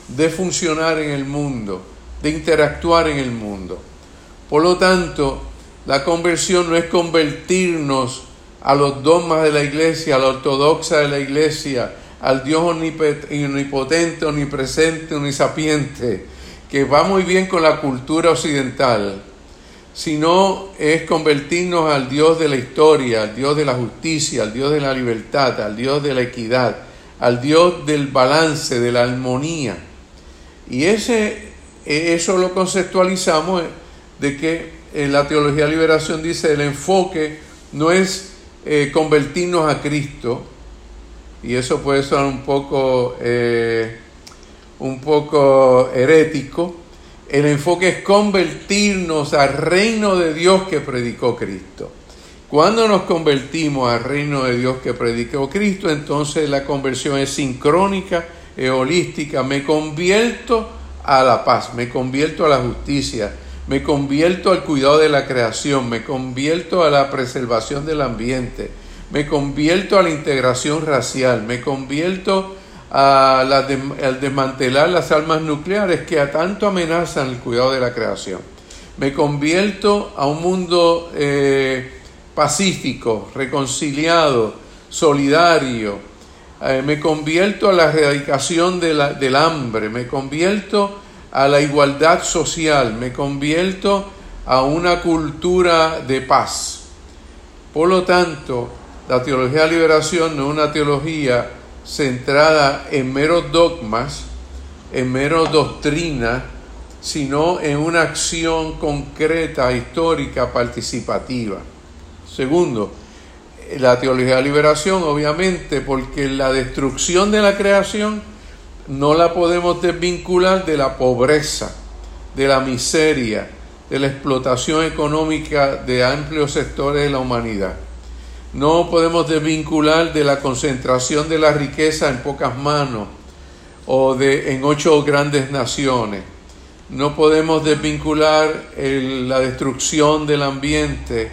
de funcionar en el mundo, de interactuar en el mundo. Por lo tanto, la conversión no es convertirnos a los dogmas de la iglesia, a la ortodoxa de la iglesia, al Dios omnipotente, omnipresente, omnisapiente, que va muy bien con la cultura occidental, sino es convertirnos al Dios de la historia, al Dios de la justicia, al Dios de la libertad, al Dios de la equidad, al Dios del balance, de la armonía. Y ese, eso lo conceptualizamos de que en la teología de liberación dice el enfoque no es eh, convertirnos a Cristo, y eso puede ser un poco, eh, un poco herético, el enfoque es convertirnos al reino de Dios que predicó Cristo. Cuando nos convertimos al reino de Dios que predicó Cristo, entonces la conversión es sincrónica, es holística. Me convierto a la paz, me convierto a la justicia, me convierto al cuidado de la creación, me convierto a la preservación del ambiente, me convierto a la integración racial, me convierto a la al desmantelar las armas nucleares que a tanto amenazan el cuidado de la creación. Me convierto a un mundo eh, pacífico, reconciliado, solidario. Eh, me convierto a la erradicación del hambre, me convierto a la igualdad social, me convierto a una cultura de paz. Por lo tanto, la teología de liberación no es una teología centrada en meros dogmas, en meros doctrinas, sino en una acción concreta, histórica, participativa. Segundo, la teología de liberación, obviamente, porque la destrucción de la creación no la podemos desvincular de la pobreza, de la miseria, de la explotación económica de amplios sectores de la humanidad. No podemos desvincular de la concentración de la riqueza en pocas manos o de, en ocho grandes naciones. No podemos desvincular la destrucción del ambiente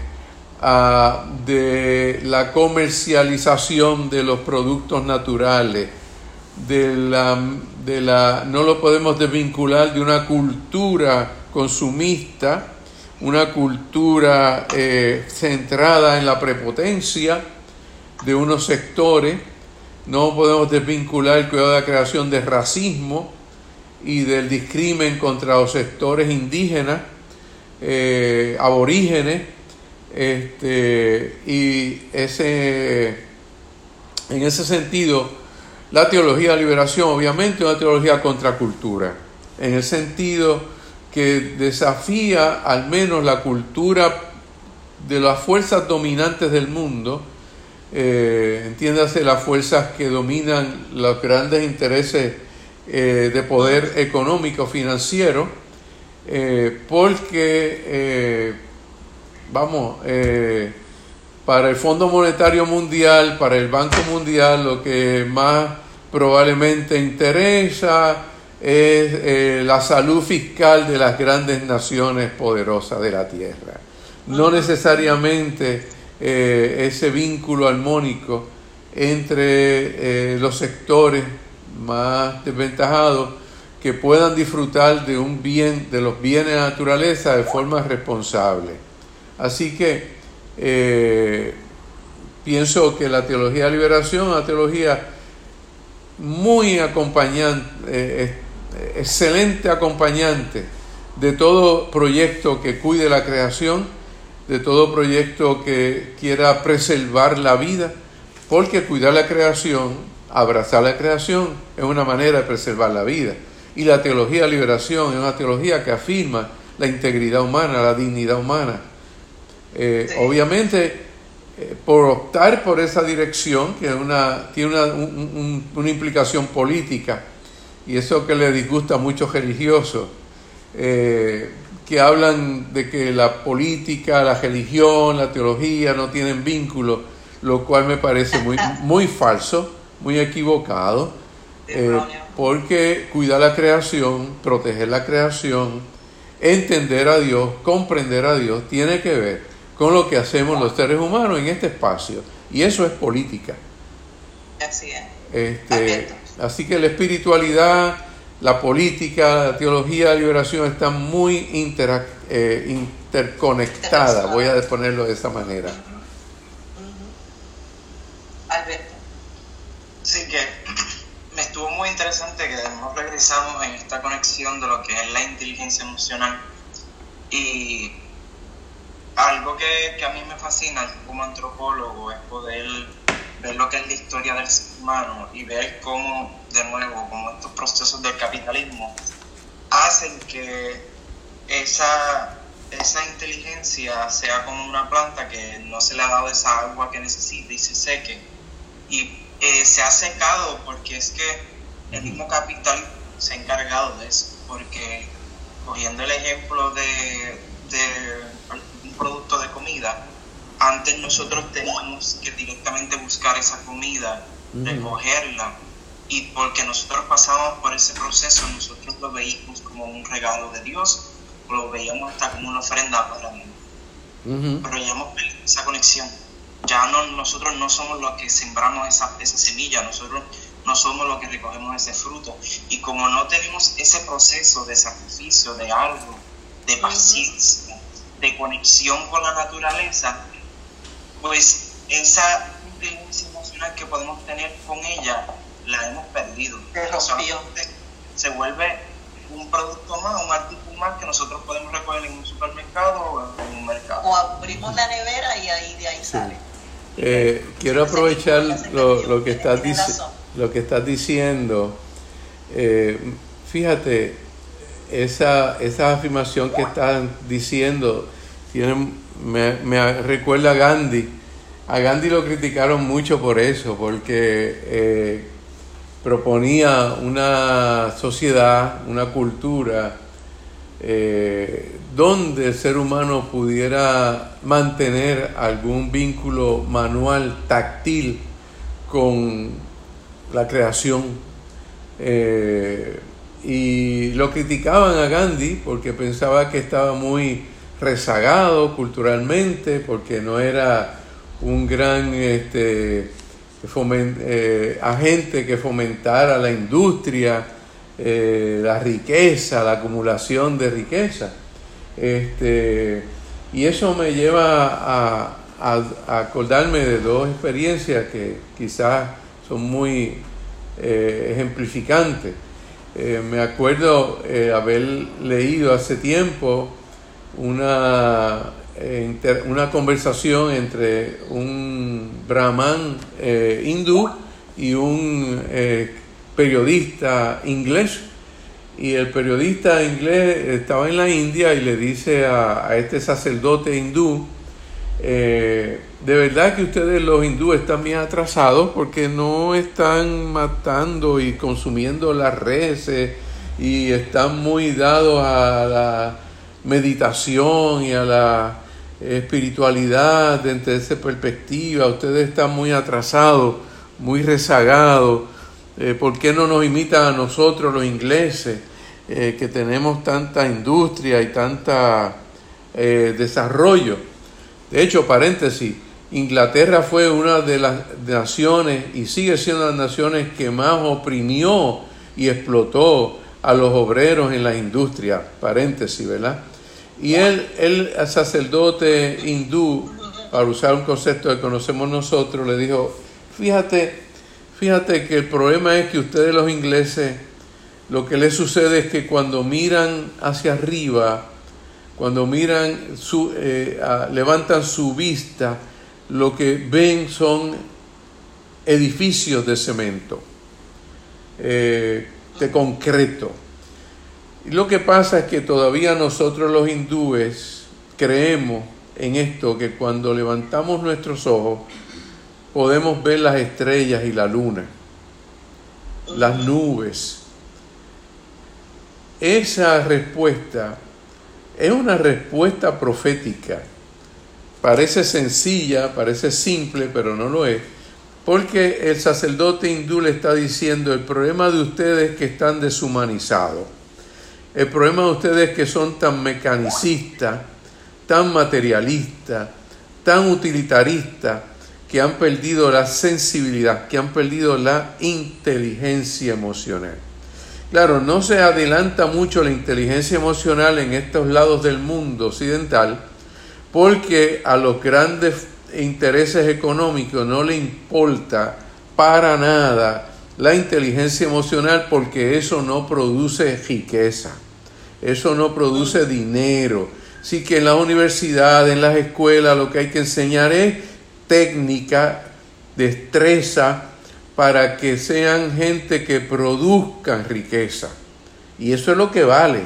ah, de la comercialización de los productos naturales, de la, de la, no lo podemos desvincular de una cultura consumista una cultura eh, centrada en la prepotencia de unos sectores. No podemos desvincular el cuidado de la creación de racismo y del discrimen contra los sectores indígenas, eh, aborígenes, este, y ese, en ese sentido, la teología de liberación obviamente es una teología contracultura, en el sentido que desafía al menos la cultura de las fuerzas dominantes del mundo, eh, entiéndase las fuerzas que dominan los grandes intereses eh, de poder económico financiero, eh, porque, vamos, para el Fondo Monetario Mundial, para el Banco Mundial, lo que más probablemente interesa es eh, la salud fiscal de las grandes naciones poderosas de la tierra. No necesariamente eh, ese vínculo armónico entre eh, los sectores más desventajados que puedan disfrutar de un bien, de los bienes de la naturaleza de forma responsable. Así que pienso que la teología de liberación es una teología muy acompañante, excelente acompañante de todo proyecto que cuide la creación, de todo proyecto que quiera preservar la vida, porque cuidar la creación, abrazar la creación, es una manera de preservar la vida. Y la teología de liberación es una teología que afirma la integridad humana, la dignidad humana. Eh, obviamente, eh, por optar por esa dirección, que una, tiene una, una implicación política, y eso que le disgusta a muchos religiosos, eh, que hablan de que la política, la religión, la teología no tienen vínculo, lo cual me parece muy, muy falso, muy equivocado, eh, porque cuidar la creación, proteger la creación, entender a Dios, comprender a Dios, tiene que ver con lo que hacemos los seres humanos en este espacio. Y eso es política. Así es. Este, así que la espiritualidad, la política, la teología la liberación están muy eh, interconectadas, voy a ponerlo de esa manera. Alberto. Sí, que me estuvo muy interesante que nos regresamos en esta conexión de lo que es la inteligencia emocional y algo que, que a mí me fascina como antropólogo es poder ver lo que es la historia del ser humano y ver cómo, de nuevo, como estos procesos del capitalismo hacen que esa, esa inteligencia sea como una planta que no se le ha dado esa agua que necesita y se seque. Y eh, se ha secado porque es que el mismo capital se ha encargado de eso. Porque cogiendo el ejemplo de, de un producto de comida, antes nosotros teníamos que directamente buscar esa comida, recogerla, y porque nosotros pasábamos por ese proceso, nosotros lo veíamos como un regalo de Dios, lo veíamos hasta como una ofrenda para mí. Pero ya hemos perdido esa conexión. Ya no, nosotros no somos los que sembramos esa, esa semilla, nosotros no somos los que recogemos ese fruto. Y como no tenemos ese proceso de sacrificio, de algo, de paciencia, de conexión con la naturaleza, pues esa inteligencia emocional que podemos tener con ella la hemos perdido. Se vuelve un producto más, un artículo más que nosotros podemos recoger en un supermercado o en un mercado. O abrimos la nevera y ahí de ahí sale. Eh, quiero aprovechar lo, lo, que estás lo que estás diciendo. Eh, fíjate, esa, esa afirmación que están diciendo tiene me, recuerda a Gandhi. A Gandhi lo criticaron mucho por eso, porque eh, proponía una sociedad, una cultura, eh, donde el ser humano pudiera mantener algún vínculo manual, táctil, con la creación. Eh, y lo criticaban a Gandhi porque pensaba que estaba muy rezagado culturalmente, porque no era un gran este, eh, agente que fomentara la industria, eh, la riqueza, la acumulación de riqueza. Este, y eso me lleva a, acordarme de dos experiencias que quizás son muy eh, ejemplificantes. me acuerdo haber leído hace tiempo una, eh, una conversación entre un brahman eh, hindú y un eh, periodista inglés. Y el periodista inglés estaba en la India y le dice a, este sacerdote hindú, de verdad que ustedes los hindúes están bien atrasados porque no están matando y consumiendo las reses y están muy dados a la meditación y a la espiritualidad desde esa perspectiva. Ustedes están muy atrasados, muy rezagados. Eh, ¿Por qué no nos imitan a nosotros los ingleses, eh, que tenemos tanta industria y tanta eh, desarrollo? De hecho, paréntesis, Inglaterra fue una de las naciones y sigue siendo las naciones que más oprimió y explotó a los obreros en la industria, paréntesis, ¿verdad? Y él, el sacerdote hindú, para usar un concepto que conocemos nosotros, le dijo, fíjate, fíjate que el problema es que ustedes los ingleses, lo que les sucede es que cuando miran hacia arriba, cuando miran, su, eh, levantan su vista, lo que ven son edificios de cemento, eh, de concreto. Lo que pasa es que todavía nosotros los hindúes creemos en esto, que cuando levantamos nuestros ojos podemos ver las estrellas y la luna, las nubes. Esa respuesta es una respuesta profética. Parece sencilla, parece simple, pero no lo es. Porque el sacerdote hindú le está diciendo, el problema de ustedes es que están deshumanizados El problema de ustedes es que son tan mecanicistas, tan materialistas, tan utilitaristas, que han perdido la sensibilidad, que han perdido la inteligencia emocional. Claro, no se adelanta mucho la inteligencia emocional en estos lados del mundo occidental porque a los grandes intereses económicos no le importa para nada la inteligencia emocional porque eso no produce riqueza, eso no produce dinero. Así que en la universidad, en las escuelas, lo que hay que enseñar es técnica, destreza, para que sean gente que produzcan riqueza. Y eso es lo que vale,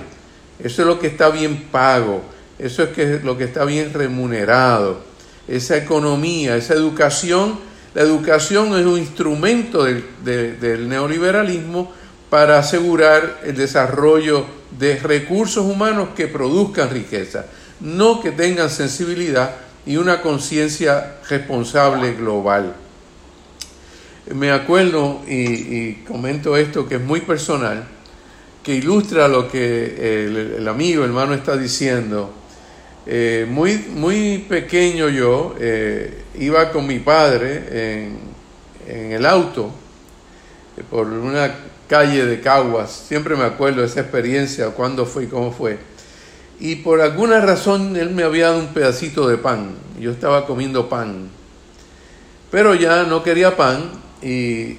eso es lo que está bien pago, eso es lo que está bien remunerado. Esa economía, esa educación, la educación es un instrumento del, del neoliberalismo para asegurar el desarrollo de recursos humanos que produzcan riqueza, no que tengan sensibilidad y una conciencia responsable global. Me acuerdo, y, comento esto que es muy personal, que ilustra lo que el, amigo, el hermano está diciendo. Eh, muy, muy pequeño yo eh, iba con mi padre en, el auto eh, por una calle de Caguas. Siempre me acuerdo de esa experiencia, cuándo fue y cómo fue. Y por alguna razón él me había dado un pedacito de pan. Yo estaba comiendo pan. Pero ya no quería pan y,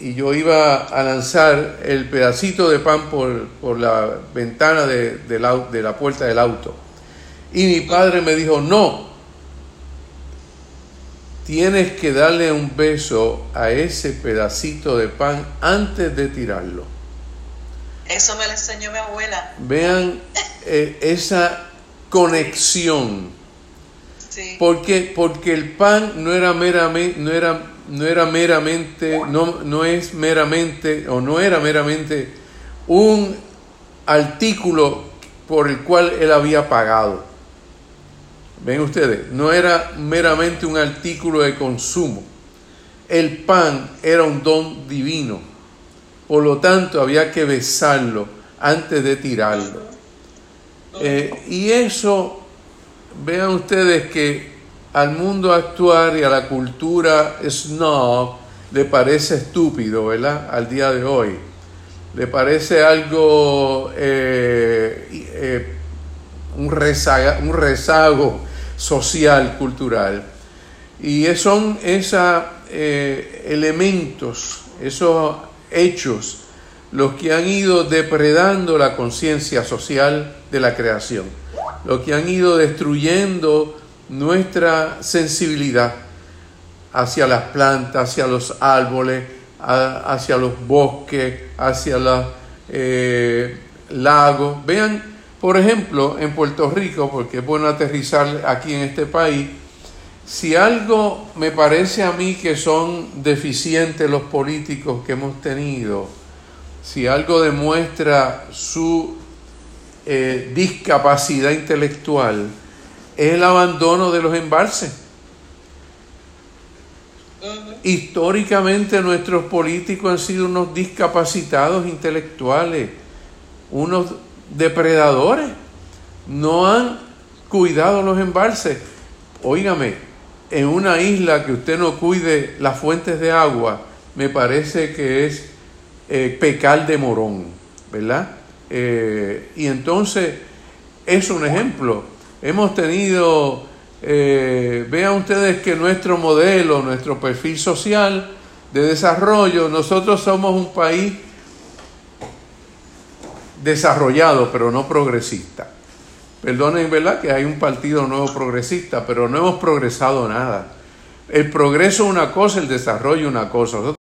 yo iba a lanzar el pedacito de pan por, la ventana de, la, de la puerta del auto. Y mi padre me dijo, no, tienes que darle un beso a ese pedacito de pan antes de tirarlo. Eso me lo enseñó mi abuela. Vean eh, esa conexión. Sí. Porque, porque el pan no era meramente, no era, no era meramente, no, no es meramente, o no era meramente un artículo por el cual él había pagado. Ven ustedes, no era meramente un artículo de consumo. El pan era un don divino. Por lo tanto, había que besarlo antes de tirarlo. Eh, y eso, vean ustedes que al mundo actual y a la cultura snob le parece estúpido, ¿verdad? Al día de hoy. Le parece algo, eh, eh, un, un rezago social, cultural. Y son esos elementos, esos hechos los que han ido depredando la conciencia social de la creación, los que han ido destruyendo nuestra sensibilidad hacia las plantas, hacia los árboles, hacia los bosques, hacia los eh, lagos. Vean, por ejemplo, en Puerto Rico, porque es bueno aterrizar aquí en este país, si algo me parece a mí que son deficientes los políticos que hemos tenido, si algo demuestra su eh, discapacidad intelectual, es el abandono de los embalses. Históricamente nuestros políticos han sido unos discapacitados intelectuales, unos depredadores. No han cuidado los embalses. Óigame, en una isla que usted no cuide las fuentes de agua, me parece que es eh, de morón, ¿verdad? Eh, y entonces es un ejemplo. Hemos tenido, eh, vean ustedes que nuestro modelo, nuestro perfil social de desarrollo, nosotros somos un país desarrollado, pero no progresista. Perdonen, ¿verdad? Que hay un partido nuevo progresista, pero no hemos progresado nada. El progreso es una cosa, el desarrollo es una cosa.